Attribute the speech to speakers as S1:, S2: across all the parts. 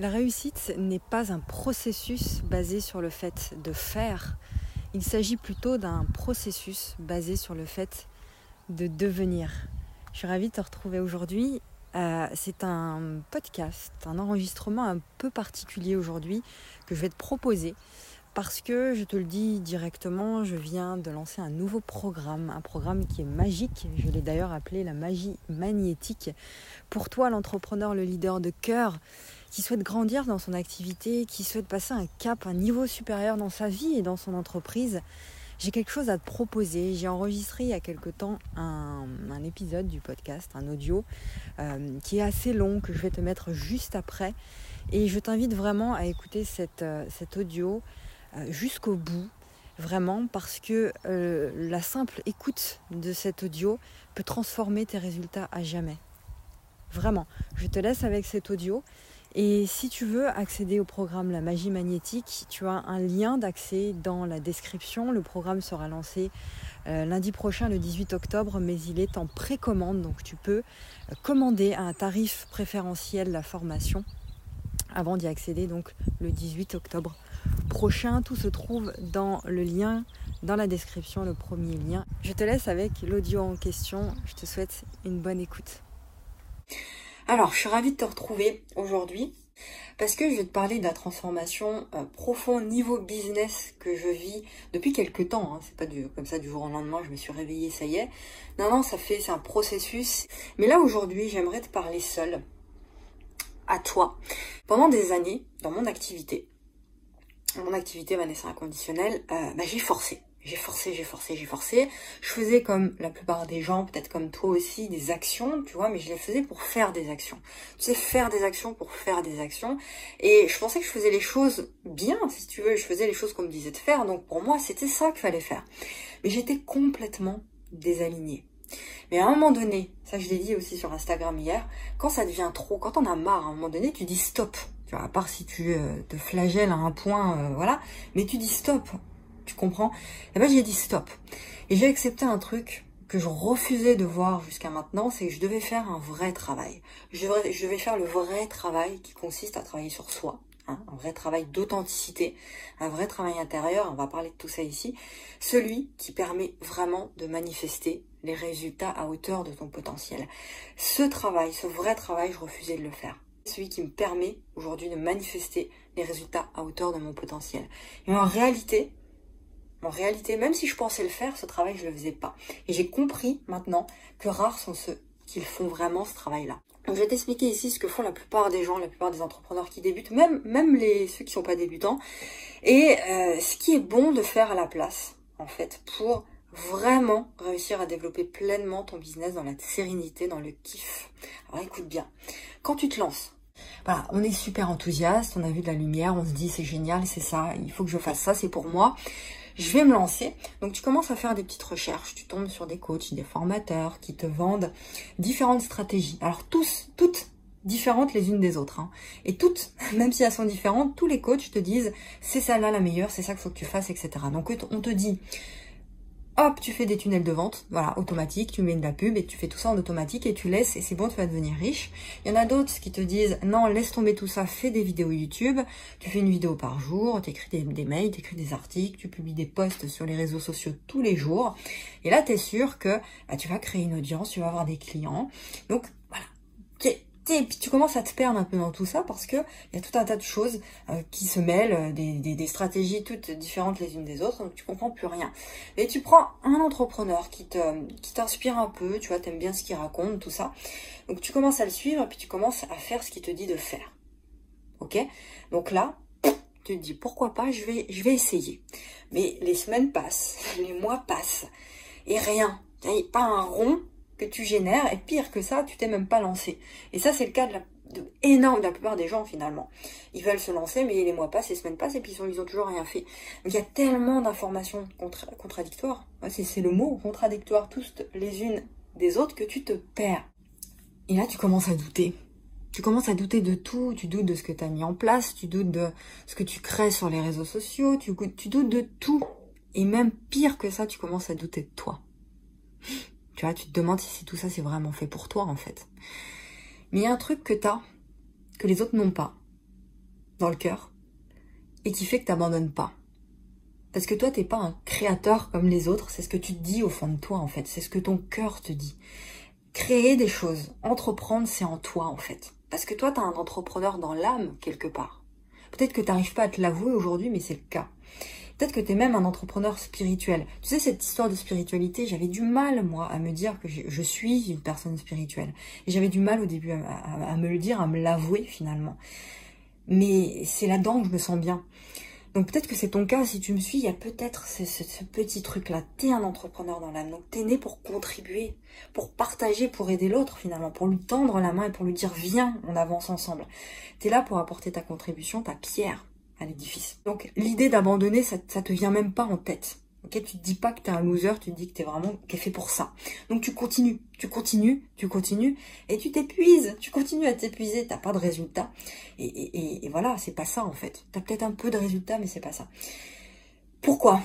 S1: La réussite n'est pas un processus basé sur le fait de faire. Il s'agit plutôt d'un processus basé sur le fait de devenir. Je suis ravie de te retrouver aujourd'hui. Euh, c'est un podcast, un enregistrement un peu particulier aujourd'hui que je vais te proposer parce que je te le dis directement, je viens de lancer un nouveau programme, un programme qui est magique. Je l'ai d'ailleurs appelé la magie magnétique. Pour toi, l'entrepreneur, le leader de cœur, qui souhaite grandir dans son activité, qui souhaite passer un cap, un niveau supérieur dans sa vie et dans son entreprise, j'ai quelque chose à te proposer. J'ai enregistré il y a quelque temps un, épisode du podcast, un audio, euh, qui est assez long, que je vais te mettre juste après. Et je t'invite vraiment à écouter euh, cet audio jusqu'au bout, vraiment, parce que la simple écoute de cet audio peut transformer tes résultats à jamais. Vraiment, je te laisse avec cet audio. Et si tu veux accéder au programme La Magie Magnétique, tu as un lien d'accès dans la description. Le programme sera lancé euh, lundi prochain, le 18 octobre, mais il est en précommande, donc tu peux euh, commander à un tarif préférentiel la formation avant d'y accéder, donc le 18 octobre prochain. Tout se trouve dans le lien dans la description, le premier lien. Je te laisse avec l'audio en question. Je te souhaite une bonne écoute. Alors, je suis ravie de te retrouver aujourd'hui parce que je vais te parler de la transformation euh, profonde niveau business que je vis depuis quelques temps. Hein. C'est pas comme ça du jour au lendemain, je me suis réveillée, ça y est. Non, non, ça fait, c'est un processus. Mais là aujourd'hui, j'aimerais te parler seule, à toi. Pendant des années, dans mon activité, mon activité Vanessa Inconditionnelle, euh, bah, j'ai forcé. J'ai forcé, j'ai forcé, j'ai forcé. Je faisais comme la plupart des gens, peut-être comme toi aussi, des actions, tu vois, mais je les faisais pour faire des actions. Tu sais, faire des actions pour faire des actions. Et je pensais que je faisais les choses bien, si tu veux, je faisais les choses qu'on me disait de faire. Donc pour moi, c'était ça qu'il fallait faire. Mais j'étais complètement désalignée. Mais à un moment donné, ça je l'ai dit aussi sur Instagram hier, quand ça devient trop, quand on a marre, à un moment donné, tu dis stop. Tu vois, à part si tu euh, te flagelles à un point, euh, voilà. Mais tu dis stop tu comprends? Et ben j'ai dit stop. Et j'ai accepté un truc que je refusais de voir jusqu'à maintenant, c'est que je devais faire un vrai travail. Je devais, je devais faire le vrai travail qui consiste à travailler sur soi, hein, un vrai travail d'authenticité, un vrai travail intérieur, on va parler de tout ça ici, celui qui permet vraiment de manifester les résultats à hauteur de ton potentiel. Ce travail, ce vrai travail, je refusais de le faire. Celui qui me permet aujourd'hui de manifester les résultats à hauteur de mon potentiel. Et en réalité, en réalité, même si je pensais le faire, ce travail, je le faisais pas. Et j'ai compris maintenant que rares sont ceux qui font vraiment ce travail-là. je vais t'expliquer ici ce que font la plupart des gens, la plupart des entrepreneurs qui débutent, même, ceux qui sont pas débutants, et euh, ce qui est bon de faire à la place, en fait, pour vraiment réussir à développer pleinement ton business dans la sérénité, dans le kiff. Alors écoute bien, quand tu te lances, voilà, on est super enthousiaste, on a vu de la lumière, on se dit c'est génial, c'est ça, il faut que je fasse ça, c'est pour moi je vais me lancer. Donc tu commences à faire des petites recherches, tu tombes sur des coachs, des formateurs qui te vendent différentes stratégies. Alors tous, toutes différentes les unes des autres. Hein. Et toutes, même si elles sont différentes, tous les coachs te disent c'est celle-là la meilleure, c'est ça qu'il faut que tu fasses, etc. Donc on te dit hop, tu fais des tunnels de vente, voilà, automatique, tu mets de la pub et tu fais tout ça en automatique et tu laisses et c'est bon, tu vas devenir riche. Il y en a d'autres qui te disent non, laisse tomber tout ça, fais des vidéos YouTube, tu fais une vidéo par jour, tu écris des, mails, tu écris des articles, tu publies des posts sur les réseaux sociaux tous les jours. Et là, tu es sûr que bah, tu vas créer une audience, tu vas avoir des clients. Donc voilà, et puis tu commences à te perdre un peu dans tout ça parce que il y a tout un tas de choses euh, qui se mêlent, euh, des, stratégies toutes différentes les unes des autres, donc tu comprends plus rien. Et tu prends un entrepreneur qui qui t'inspire un peu, tu vois, t'aimes bien ce qu'il raconte, tout ça. Donc tu commences à le suivre et puis tu commences à faire ce qu'il te dit de faire. Ok? Donc là, tu te dis pourquoi pas, je vais je vais essayer. Mais les semaines passent, les mois passent et rien. Pas un rond que tu génères, et pire que ça, tu t'es même pas lancé. Et ça, c'est le cas de la de, la plupart des gens finalement. Ils veulent se lancer, mais les mois passent, les semaines passent, et puis ils ont, toujours rien fait. Il y a tellement d'informations contradictoires, c'est le mot, contradictoires, toutes les unes des autres, que tu te perds. Et là, tu commences à douter. Tu commences à douter de tout, tu doutes de ce que tu as mis en place, tu doutes de ce que tu crées sur les réseaux sociaux, tu doutes de tout. Et même pire que ça, tu commences à douter de toi. Tu vois, te demandes si tout ça c'est vraiment fait pour toi en fait. Mais il y a un truc que t'as, que les autres n'ont pas.
S2: dans le cœur et qui fait que tu n'abandonnes pas. Parce que toi, t'es pas un créateur comme les autres, c'est ce que tu te dis au fond de toi en fait, c'est ce que ton cœur te dit. Créer des choses, entreprendre, c'est en toi en fait. Parce que toi, tu as un entrepreneur dans l'âme quelque part. Peut-être que tu n'arrives pas à te l'avouer aujourd'hui, mais c'est le cas. Peut-être que tu es même un entrepreneur spirituel. Tu sais, cette histoire de spiritualité, j'avais du mal, moi, à me dire que je suis une personne spirituelle. Et j'avais du mal au début à, me le dire, à me l'avouer finalement. Mais c'est là-dedans que je me sens bien. Donc peut-être que c'est ton cas, si tu me suis, il y a peut-être ce, petit truc-là. T'es un entrepreneur dans l'âme, donc t'es né pour contribuer, pour partager, pour aider l'autre finalement, pour lui tendre la main et pour lui dire viens, on avance ensemble. T'es là pour apporter ta contribution, ta pierre l'édifice. Donc l'idée d'abandonner, ça, te vient même pas en tête. Ok, tu te dis pas que t'es un loser, tu te dis que t'es vraiment qu'est fait pour ça. Donc tu continues, tu continues, tu continues, et tu t'épuises. Tu continues à t'épuiser, t'as pas de résultat. Et, voilà, c'est pas ça en fait. T'as peut-être un peu de résultat, mais c'est pas ça. Pourquoi?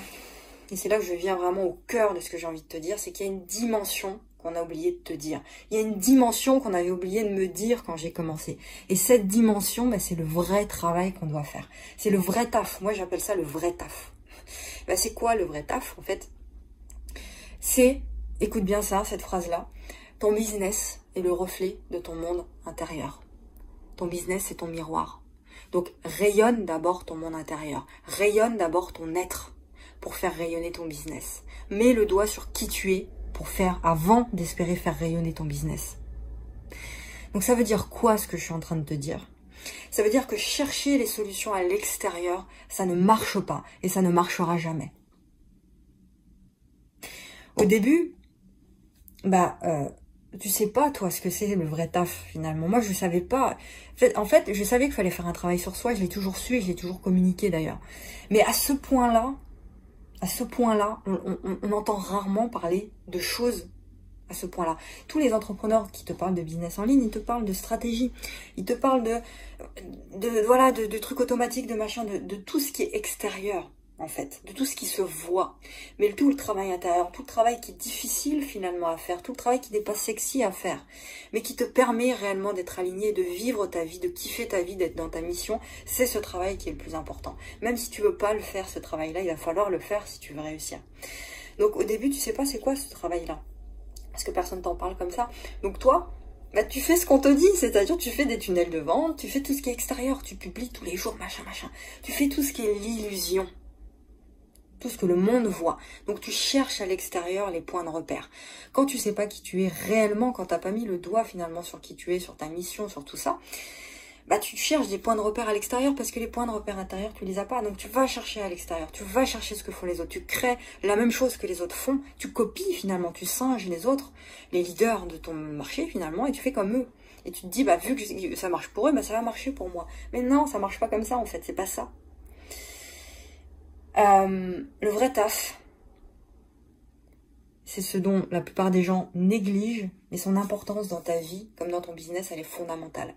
S2: Et c'est là que je viens vraiment au cœur de ce que j'ai envie de te dire, c'est qu'il y a une dimension a oublié de te dire. Il y a une dimension qu'on avait oublié de me dire quand j'ai commencé. Et cette dimension, ben, c'est le vrai travail qu'on doit faire. C'est le vrai taf. Moi, j'appelle ça le vrai taf. Bah, c'est quoi le vrai taf en fait? C'est, écoute bien ça, cette phrase-là, ton business est le reflet de ton monde intérieur. Ton business, c'est ton miroir. Donc rayonne d'abord ton monde intérieur. Rayonne d'abord ton être pour faire rayonner ton business. Mets le doigt sur qui tu es pour faire, avant d'espérer faire rayonner ton business. Donc ça veut dire quoi ce que je suis en train de te dire? Ça veut dire que chercher les solutions à l'extérieur, ça ne marche pas et ça ne marchera jamais. Au début, bah, euh, tu sais pas toi ce que c'est le vrai taf finalement. Moi je savais pas. En fait, je savais qu'il fallait faire un travail sur soi. Je l'ai toujours su et je l'ai toujours communiqué d'ailleurs. Mais à ce point-là, à ce point-là, on entend rarement parler de choses à ce point-là. Tous les entrepreneurs qui te parlent de business en ligne, ils te parlent de stratégie, ils te parlent de, de voilà, de, trucs automatiques, de machin, de, tout ce qui est extérieur, en fait, de tout ce qui se voit. Mais tout le travail intérieur, tout le travail qui est difficile finalement à faire, tout le travail qui n'est pas sexy à faire, mais qui te permet réellement d'être aligné, de vivre ta vie, de kiffer ta vie, d'être dans ta mission, c'est ce travail qui est le plus important. Même si tu veux pas le faire, ce travail-là, il va falloir le faire si tu veux réussir. Donc au début, tu sais pas c'est quoi ce travail-là parce que personne t'en parle comme ça. Donc toi, bah, tu fais ce qu'on te dit, c'est-à-dire tu fais des tunnels de vente, tu fais tout ce qui est extérieur, tu publies tous les jours, machin, machin. Tu fais tout ce qui est l'illusion. Tout ce que le monde voit. Donc tu cherches à l'extérieur les points de repère. Quand tu sais pas qui tu es réellement, quand t'as pas mis le doigt finalement sur qui tu es, sur ta mission, sur tout ça, bah tu cherches des points de repère à l'extérieur parce que les points de repère intérieurs tu les as pas. Donc tu vas chercher à l'extérieur. Tu vas chercher ce que font les autres. Tu crées la même chose que les autres font. Tu copies finalement. Tu singes les autres les leaders de ton marché finalement et tu fais comme eux. Et tu te dis bah vu que ça marche pour eux bah ça va marcher pour moi. Mais non ça marche pas comme ça en fait. C'est pas ça euh, le vrai taf c'est ce dont la plupart des gens négligent mais son importance dans ta vie comme dans ton business elle est fondamentale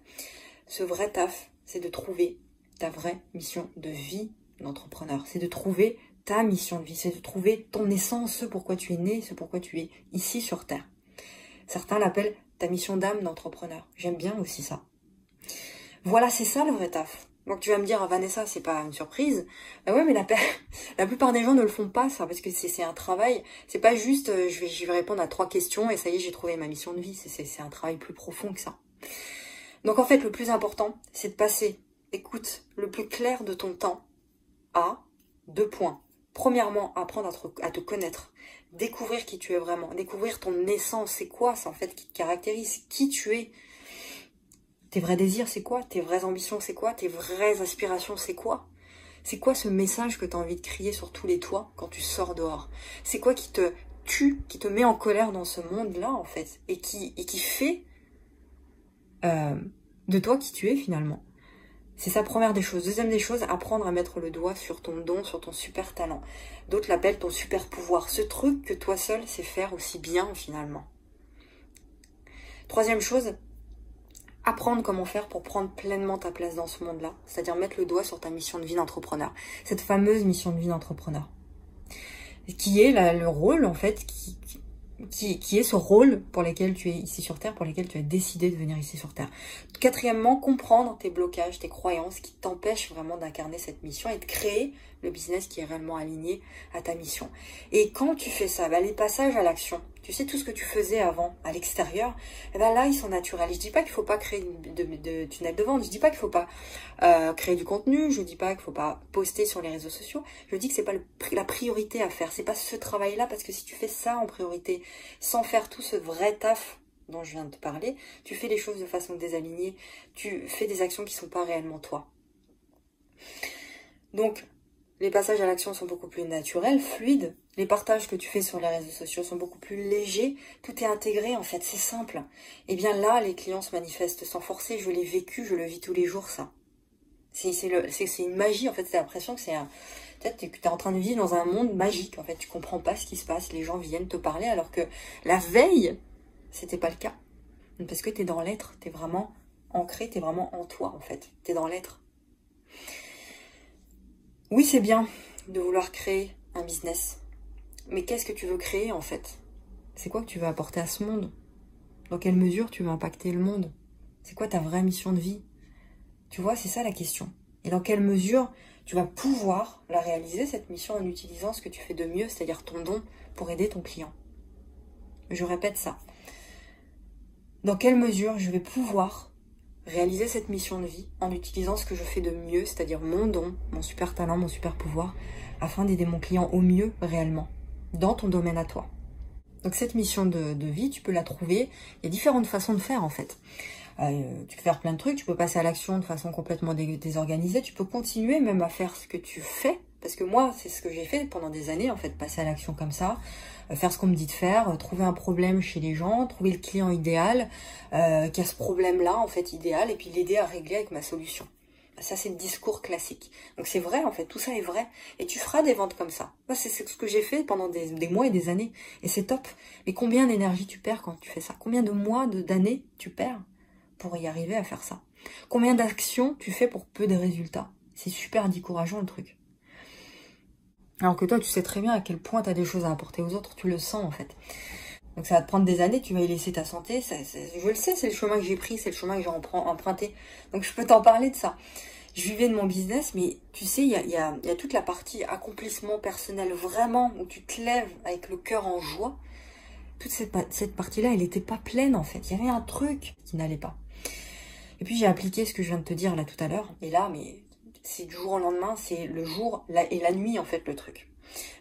S2: ce vrai taf, c'est de trouver ta vraie mission de vie d'entrepreneur. C'est de trouver ta mission de vie, c'est de trouver ton essence, ce pourquoi tu es né, ce pourquoi tu es ici sur Terre. Certains l'appellent ta mission d'âme d'entrepreneur. J'aime bien aussi ça. Voilà, c'est ça le vrai taf. Donc tu vas me dire, Vanessa, c'est pas une surprise. Bah ouais, mais la, plupart des gens ne le font pas, ça, parce que c'est un travail. C'est pas juste, euh, je vais, répondre à trois questions et ça y est, j'ai trouvé ma mission de vie. C'est un travail plus profond que ça. Donc en fait, le plus important, c'est de passer, écoute, le plus clair de ton temps à deux points. Premièrement, apprendre à te, connaître, découvrir qui tu es vraiment, découvrir ton essence, c'est quoi ça en fait qui te caractérise, qui tu es? Tes vrais désirs, c'est quoi? Tes vraies ambitions, c'est quoi? Tes vraies aspirations, c'est quoi? C'est quoi ce message que tu as envie de crier sur tous les toits quand tu sors dehors? C'est quoi qui te tue, qui te met en colère dans ce monde-là en fait? Et qui, et qui fait euh, de toi qui tu es finalement? C'est sa première des choses. Deuxième des choses, apprendre à mettre le doigt sur ton don, sur ton super talent. D'autres l'appellent ton super pouvoir. Ce truc que toi seul sais faire aussi bien finalement. Troisième chose, apprendre comment faire pour prendre pleinement ta place dans ce monde-là. C'est-à-dire mettre le doigt sur ta mission de vie d'entrepreneur. Cette fameuse mission de vie d'entrepreneur. Qui est le rôle en fait qui, qui, est ce rôle pour lequel tu es ici sur Terre, pour lequel tu as décidé de venir ici sur Terre. Quatrièmement, comprendre tes blocages, tes croyances qui t'empêchent vraiment d'incarner cette mission et de créer le business qui est réellement aligné à ta mission. Et quand tu fais ça, bah, les passages à l'action, tu sais tout ce que tu faisais avant à l'extérieur, eh ben là ils sont naturels. Je dis pas qu'il faut pas créer de, tunnel de vente, je dis pas qu'il faut pas euh, créer du contenu, je dis pas qu'il faut pas poster sur les réseaux sociaux. Je dis que c'est pas la priorité à faire, c'est pas ce travail-là parce que si tu fais ça en priorité, sans faire tout ce vrai taf dont je viens de te parler, tu fais les choses de façon désalignée, tu fais des actions qui sont pas réellement toi. Donc les passages à l'action sont beaucoup plus naturels, fluides. Les partages que tu fais sur les réseaux sociaux sont beaucoup plus légers. Tout est intégré, en fait, c'est simple. Et eh bien là, les clients se manifestent sans forcer. Je l'ai vécu, je le vis tous les jours, ça. C'est une magie, en fait. C'est l'impression que c'est un... Peut-être que tu es en train de vivre dans un monde magique, en fait. Tu comprends pas ce qui se passe. Les gens viennent te parler alors que la veille, c'était pas le cas. Parce que tu es dans l'être. Tu es vraiment ancré, tu es vraiment en toi, en fait. Tu es dans l'être. Oui, c'est bien de vouloir créer un business. Mais qu'est-ce que tu veux créer en fait? C'est quoi que tu veux apporter à ce monde? Dans quelle mesure tu veux impacter le monde? C'est quoi ta vraie mission de vie? Tu vois, c'est ça la question. Et dans quelle mesure tu vas pouvoir la réaliser, cette mission, en utilisant ce que tu fais de mieux, c'est-à-dire ton don, pour aider ton client? Je répète ça. Dans quelle mesure je vais pouvoir réaliser cette mission de vie en utilisant ce que je fais de mieux, c'est-à-dire mon don, mon super talent, mon super pouvoir, afin d'aider mon client au mieux réellement, dans ton domaine à toi. Donc cette mission de, vie, tu peux la trouver, il y a différentes façons de faire en fait. Euh, tu peux faire plein de trucs, tu peux passer à l'action de façon complètement désorganisée, tu peux continuer même à faire ce que tu fais, parce que moi c'est ce que j'ai fait pendant des années en fait, passer à l'action comme ça, faire ce qu'on me dit de faire, euh, trouver un problème chez les gens, trouver le client idéal, euh, qui a ce problème-là en fait idéal, et puis l'aider à régler avec ma solution. Ça, c'est le discours classique. Donc c'est vrai, en fait, tout ça est vrai. Et tu feras des ventes comme ça. C'est ce que j'ai fait pendant des, mois et des années. Et c'est top. Mais combien d'énergie tu perds quand tu fais ça? Combien de mois, d'années tu perds pour y arriver à faire ça? Combien d'actions tu fais pour peu de résultats? C'est super décourageant le truc. Alors que toi, tu sais très bien à quel point tu as des choses à apporter aux autres, tu le sens en fait. Donc ça va te prendre des années, tu vas y laisser ta santé. je le sais, c'est le chemin que j'ai pris, c'est le chemin que j'ai emprunté. Donc je peux t'en parler de ça. Je vivais de mon business, mais tu sais, il y a, toute la partie accomplissement personnel, vraiment, où tu te lèves avec le cœur en joie. Toute cette, cette partie-là, elle n'était pas pleine en fait. Il y avait un truc qui n'allait pas. Et puis j'ai appliqué ce que je viens de te dire là tout à l'heure. Et là, mais c'est du jour au lendemain, c'est le jour et la nuit en fait le truc.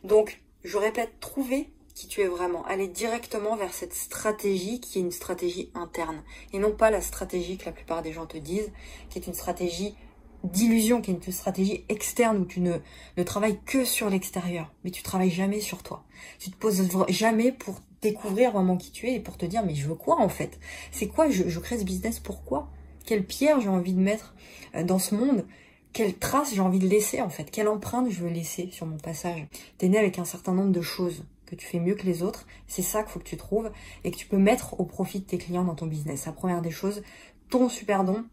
S2: Donc, je répète, trouver qui tu es vraiment. Aller directement vers cette stratégie qui est une stratégie interne et non pas la stratégie que la plupart des gens te disent, qui est une stratégie d'illusion, qui est une stratégie externe où tu ne, travailles que sur l'extérieur, mais tu travailles jamais sur toi. Tu te poses jamais pour découvrir vraiment qui tu es et pour te dire mais je veux quoi en fait? C'est quoi? Je, je crée ce business Pourquoi? Quelle pierre j'ai envie de mettre euh, dans ce monde? Quelle trace j'ai envie de laisser en fait, quelle empreinte je veux laisser sur mon passage. T'es né avec un certain nombre de choses que tu fais mieux que les autres, c'est ça qu'il faut que tu trouves et que tu peux mettre au profit de tes clients dans ton business. La première des choses, ton super don,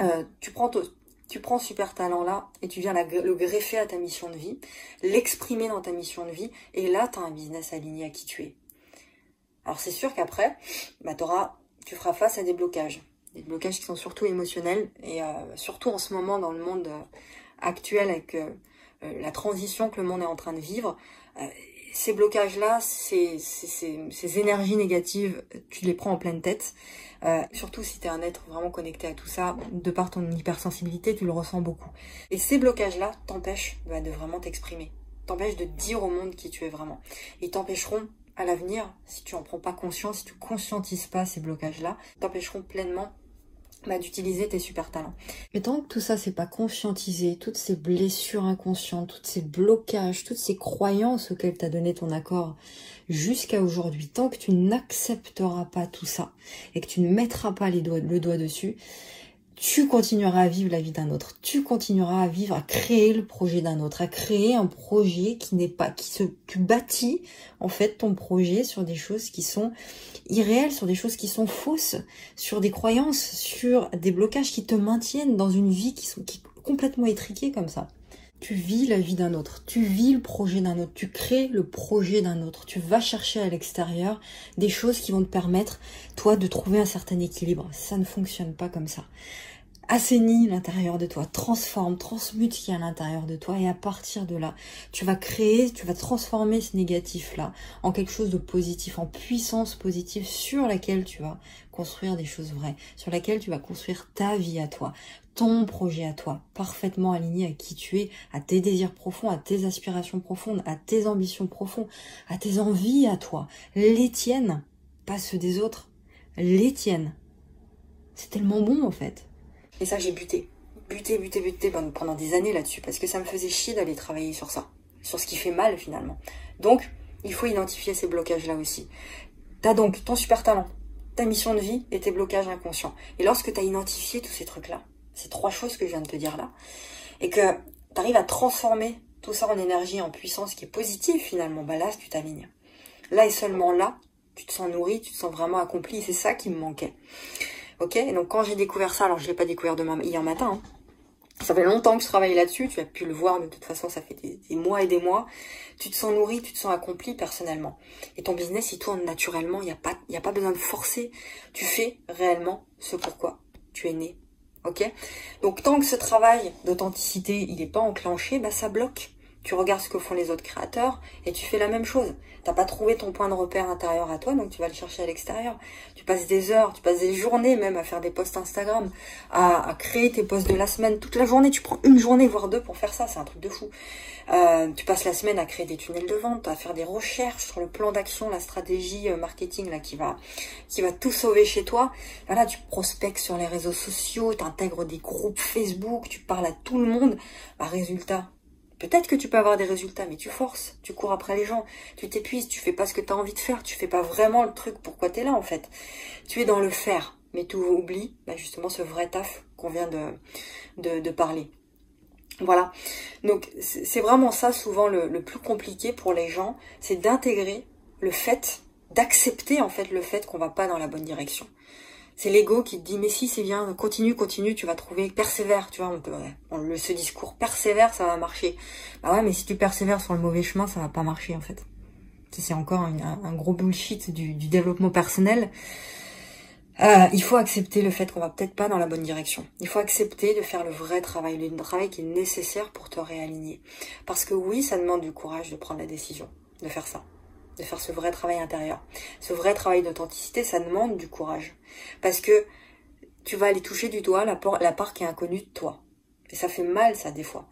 S2: euh, tu prends ce super talent là et tu viens le greffer à ta mission de vie, l'exprimer dans ta mission de vie et là tu as un business aligné à qui tu es. Alors c'est sûr qu'après, bah, tu feras face à des blocages des blocages qui sont surtout émotionnels et euh, surtout en ce moment dans le monde euh, actuel avec euh, la transition que le monde est en train de vivre. ces blocages-là, ces, ces, énergies négatives, tu les prends en pleine tête. surtout si tu es un être vraiment connecté à tout ça, de par ton hypersensibilité, tu le ressens beaucoup. Et ces blocages-là t'empêchent bah, de vraiment t'exprimer, t'empêchent de dire au monde qui tu es vraiment. Ils t'empêcheront à l'avenir, si tu en prends pas conscience, si tu conscientises pas ces blocages-là, t'empêcheront pleinement bah, d'utiliser tes super talents. Mais tant que tout ça c'est pas conscientisé, toutes ces blessures inconscientes, tous ces blocages, toutes ces croyances auxquelles tu as donné ton accord jusqu'à aujourd'hui, tant que tu n'accepteras pas tout ça et que tu ne mettras pas les doigts, le doigt dessus, tu continueras à vivre la vie d'un autre. Tu continueras à vivre, à créer le projet d'un autre, à créer un projet qui n'est pas, qui se, tu bâtis en fait ton projet sur des choses qui sont irréelles, sur des choses qui sont fausses, sur des croyances, sur des blocages qui te maintiennent dans une vie qui sont qui complètement étriquée comme ça. Tu vis la vie d'un autre, tu vis le projet d'un autre, tu crées le projet d'un autre, tu vas chercher à l'extérieur des choses qui vont te permettre, toi, de trouver un certain équilibre. Ça ne fonctionne pas comme ça. Assainis l'intérieur de toi, transforme, transmute ce qui est à l'intérieur de toi. Et à partir de là, tu vas créer, tu vas transformer ce négatif-là en quelque chose de positif, en puissance positive sur laquelle tu vas construire des choses vraies, sur laquelle tu vas construire ta vie à toi, ton projet à toi, parfaitement aligné à qui tu es, à tes désirs profonds, à tes aspirations profondes, à tes ambitions profondes, à tes envies à toi, les tiennes, pas ceux des autres, les tiennes. C'est tellement bon en fait. Et ça, j'ai buté. Buté, buté, buté pendant des années là-dessus. Parce que ça me faisait chier d'aller travailler sur ça. Sur ce qui fait mal finalement. Donc, il faut identifier ces blocages-là aussi. T'as donc ton super talent, ta mission de vie et tes blocages inconscients. Et lorsque tu as identifié tous ces trucs-là, ces trois choses que je viens de te dire là, et que tu arrives à transformer tout ça en énergie, en puissance qui est positive finalement, bah là, tu t'alignes. Là et seulement là, tu te sens nourri, tu te sens vraiment accompli. C'est ça qui me manquait. Ok? Et donc quand j'ai découvert ça, alors je l'ai pas découvert demain, hier matin, hein. Ça fait longtemps que je travaille là-dessus, tu as pu le voir, de toute façon ça fait des, mois et des mois, tu te sens nourri, tu te sens accompli personnellement. Et ton business il tourne naturellement, il n'y a, pas, a pas besoin de forcer, tu fais réellement ce pourquoi tu es né. Ok? Donc tant que ce travail d'authenticité il n'est pas enclenché, bah ça bloque tu regardes ce que font les autres créateurs et tu fais la même chose. T'as pas trouvé ton point de repère intérieur à toi, donc tu vas le chercher à l'extérieur. Tu passes des heures, tu passes des journées même à faire des posts Instagram, à, créer tes posts de la semaine. Toute la journée, tu prends une journée, voire deux pour faire ça, c'est un truc de fou. Euh, tu passes la semaine à créer des tunnels de vente, à faire des recherches sur le plan d'action, la stratégie euh, marketing là qui va qui va tout sauver chez toi. Voilà, tu prospectes sur les réseaux sociaux, tu intègres des groupes Facebook, tu parles à tout le monde. Bah, résultat, Peut-être que tu peux avoir des résultats, mais tu forces, tu cours après les gens, tu t'épuises, tu fais pas ce que tu as envie de faire, tu fais pas vraiment le truc pourquoi tu es là en fait? Tu es dans le faire, mais tu oublies bah, justement ce vrai taf qu'on vient de, de, parler. Voilà. Donc c'est vraiment ça souvent le, le plus compliqué pour les gens, c'est d'intégrer le fait, d'accepter en fait le fait qu'on va pas dans la bonne direction. C'est l'ego qui te dit mais si c'est bien, continue, continue, tu vas trouver, persévère, tu vois, on peut, le, ce discours persévère, ça va marcher. Bah ouais, mais si tu persévères sur le mauvais chemin, ça va pas marcher en fait. C'est encore un, gros bullshit du, développement personnel. Euh, il faut accepter le fait qu'on va peut-être pas dans la bonne direction. Il faut accepter de faire le vrai travail, le travail qui est nécessaire pour te réaligner. Parce que oui, ça demande du courage de prendre la décision de faire ça de faire ce vrai travail intérieur. Ce vrai travail d'authenticité, ça demande du courage. Parce que tu vas aller toucher du doigt la, part, la part qui est inconnue de toi. Et ça fait mal, ça, des fois.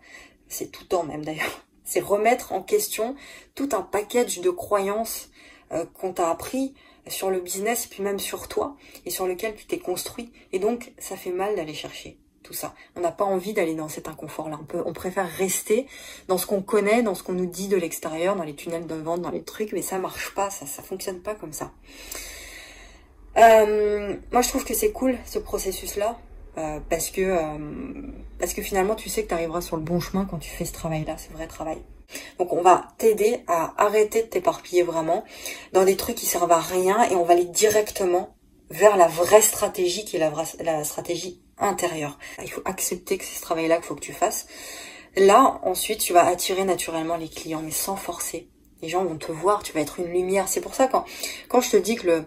S2: C'est tout le temps même, d'ailleurs. C'est remettre en question tout un package de croyances euh, qu'on t'a appris sur le business, puis même sur toi, et sur lequel tu t'es construit. Et donc, ça fait mal d'aller chercher tout ça. On n'a pas envie d'aller dans cet inconfort-là. On, on préfère rester dans ce qu'on connaît, dans ce qu'on nous dit de l'extérieur, dans les tunnels de vente, dans les trucs, mais ça marche pas, ça, ça fonctionne pas comme ça. Euh, moi, je trouve que c'est cool ce processus-là. Euh, parce que euh, parce que finalement tu sais que tu arriveras sur le bon chemin quand tu fais ce travail-là, ce vrai travail. Donc on va t'aider à arrêter de t'éparpiller vraiment dans des trucs qui servent à rien et on va aller directement vers la vraie stratégie qui est la, la stratégie intérieur. Il faut accepter que c'est ce travail-là qu'il faut que tu fasses. Là, ensuite, tu vas attirer naturellement les clients, mais sans forcer. Les gens vont te voir, tu vas être une lumière. C'est pour ça quand quand je te dis que le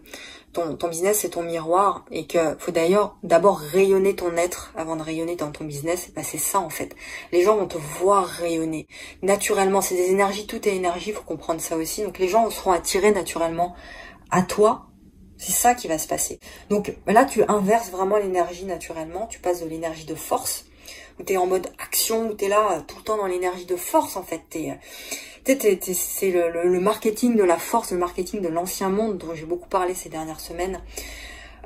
S2: ton, ton business c'est ton miroir et que faut d'ailleurs d'abord rayonner ton être avant de rayonner dans ton business, bah c'est ça en fait. Les gens vont te voir rayonner. Naturellement, c'est des énergies, tout est énergie, faut comprendre ça aussi. Donc les gens seront attirés naturellement à toi c'est ça qui va se passer. Donc là, tu inverses vraiment l'énergie naturellement. Tu passes de l'énergie de force, où tu es en mode action, où tu es là euh, tout le temps dans l'énergie de force en fait. T'es, euh, c'est le, marketing de la force, le marketing de l'ancien monde dont j'ai beaucoup parlé ces dernières semaines,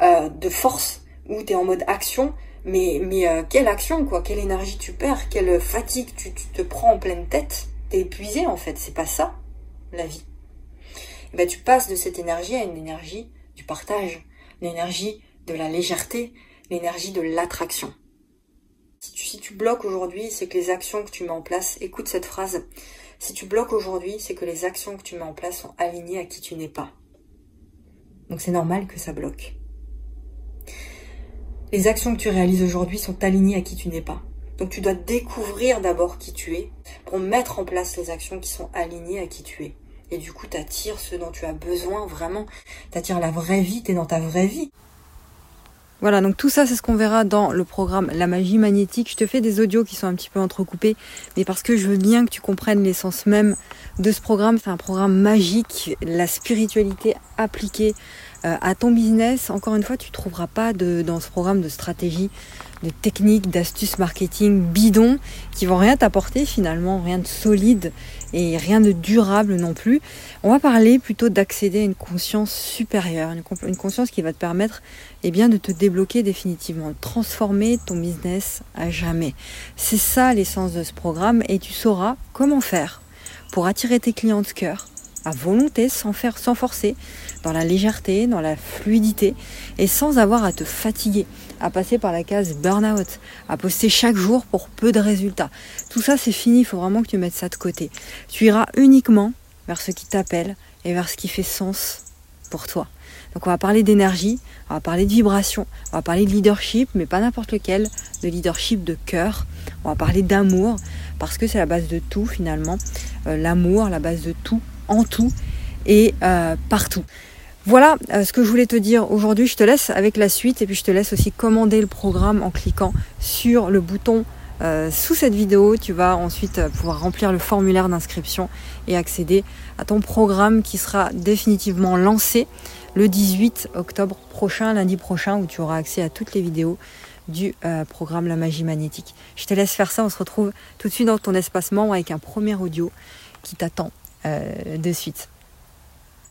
S2: euh, de force, où tu es en mode action. Mais, mais quelle action quoi Quelle énergie tu perds Quelle fatigue tu, te prends en pleine tête T'es épuisé en fait. C'est pas ça la vie. Et ben, tu passes de cette énergie à une énergie partage, l'énergie de la légèreté, l'énergie de l'attraction. Si tu, si tu bloques aujourd'hui, c'est que les actions que tu mets en place, écoute cette phrase, si tu bloques aujourd'hui, c'est que les actions que tu mets en place sont alignées à qui tu n'es pas. Donc c'est normal que ça bloque. Les actions que tu réalises aujourd'hui sont alignées à qui tu n'es pas. Donc tu dois découvrir d'abord qui tu es pour mettre en place les actions qui sont alignées à qui tu es. Et du coup, tu attires ce dont tu as besoin vraiment. Tu attires la vraie vie, tu es dans ta vraie vie.
S1: Voilà, donc tout ça, c'est ce qu'on verra dans le programme La magie magnétique. Je te fais des audios qui sont un petit peu entrecoupés, mais parce que je veux bien que tu comprennes l'essence même de ce programme. C'est un programme magique, la spiritualité appliquée euh, à ton business. Encore une fois, tu ne trouveras pas de, dans ce programme de stratégie de techniques, d'astuces marketing bidons qui vont rien t'apporter finalement, rien de solide et rien de durable non plus. On va parler plutôt d'accéder à une conscience supérieure, une, conscience qui va te permettre eh bien, de te débloquer définitivement, de transformer ton business à jamais. C'est ça l'essence de ce programme et tu sauras comment faire pour attirer tes clients de cœur à volonté, sans faire, sans forcer, dans la légèreté, dans la fluidité et sans avoir à te fatiguer à passer par la case burn-out, à poster chaque jour pour peu de résultats. Tout ça, c'est fini, il faut vraiment que tu mettes ça de côté. Tu iras uniquement vers ce qui t'appelle et vers ce qui fait sens pour toi. Donc on va parler d'énergie, on va parler de vibration, on va parler de leadership, mais pas n'importe lequel, de leadership de cœur. On va parler d'amour, parce que c'est la base de tout finalement. Euh, l'amour, la base de tout, en tout et euh, partout. Voilà euh, ce que je voulais te dire aujourd'hui. Je te laisse avec la suite et puis je te laisse aussi commander le programme en cliquant sur le bouton euh, sous cette vidéo. Tu vas ensuite euh, pouvoir remplir le formulaire d'inscription et accéder à ton programme qui sera définitivement lancé le 18 octobre prochain, lundi prochain, où tu auras accès à toutes les vidéos du programme La Magie Magnétique. Je te laisse faire ça. On se retrouve tout de suite dans ton espace membre avec un premier audio qui t'attend de suite.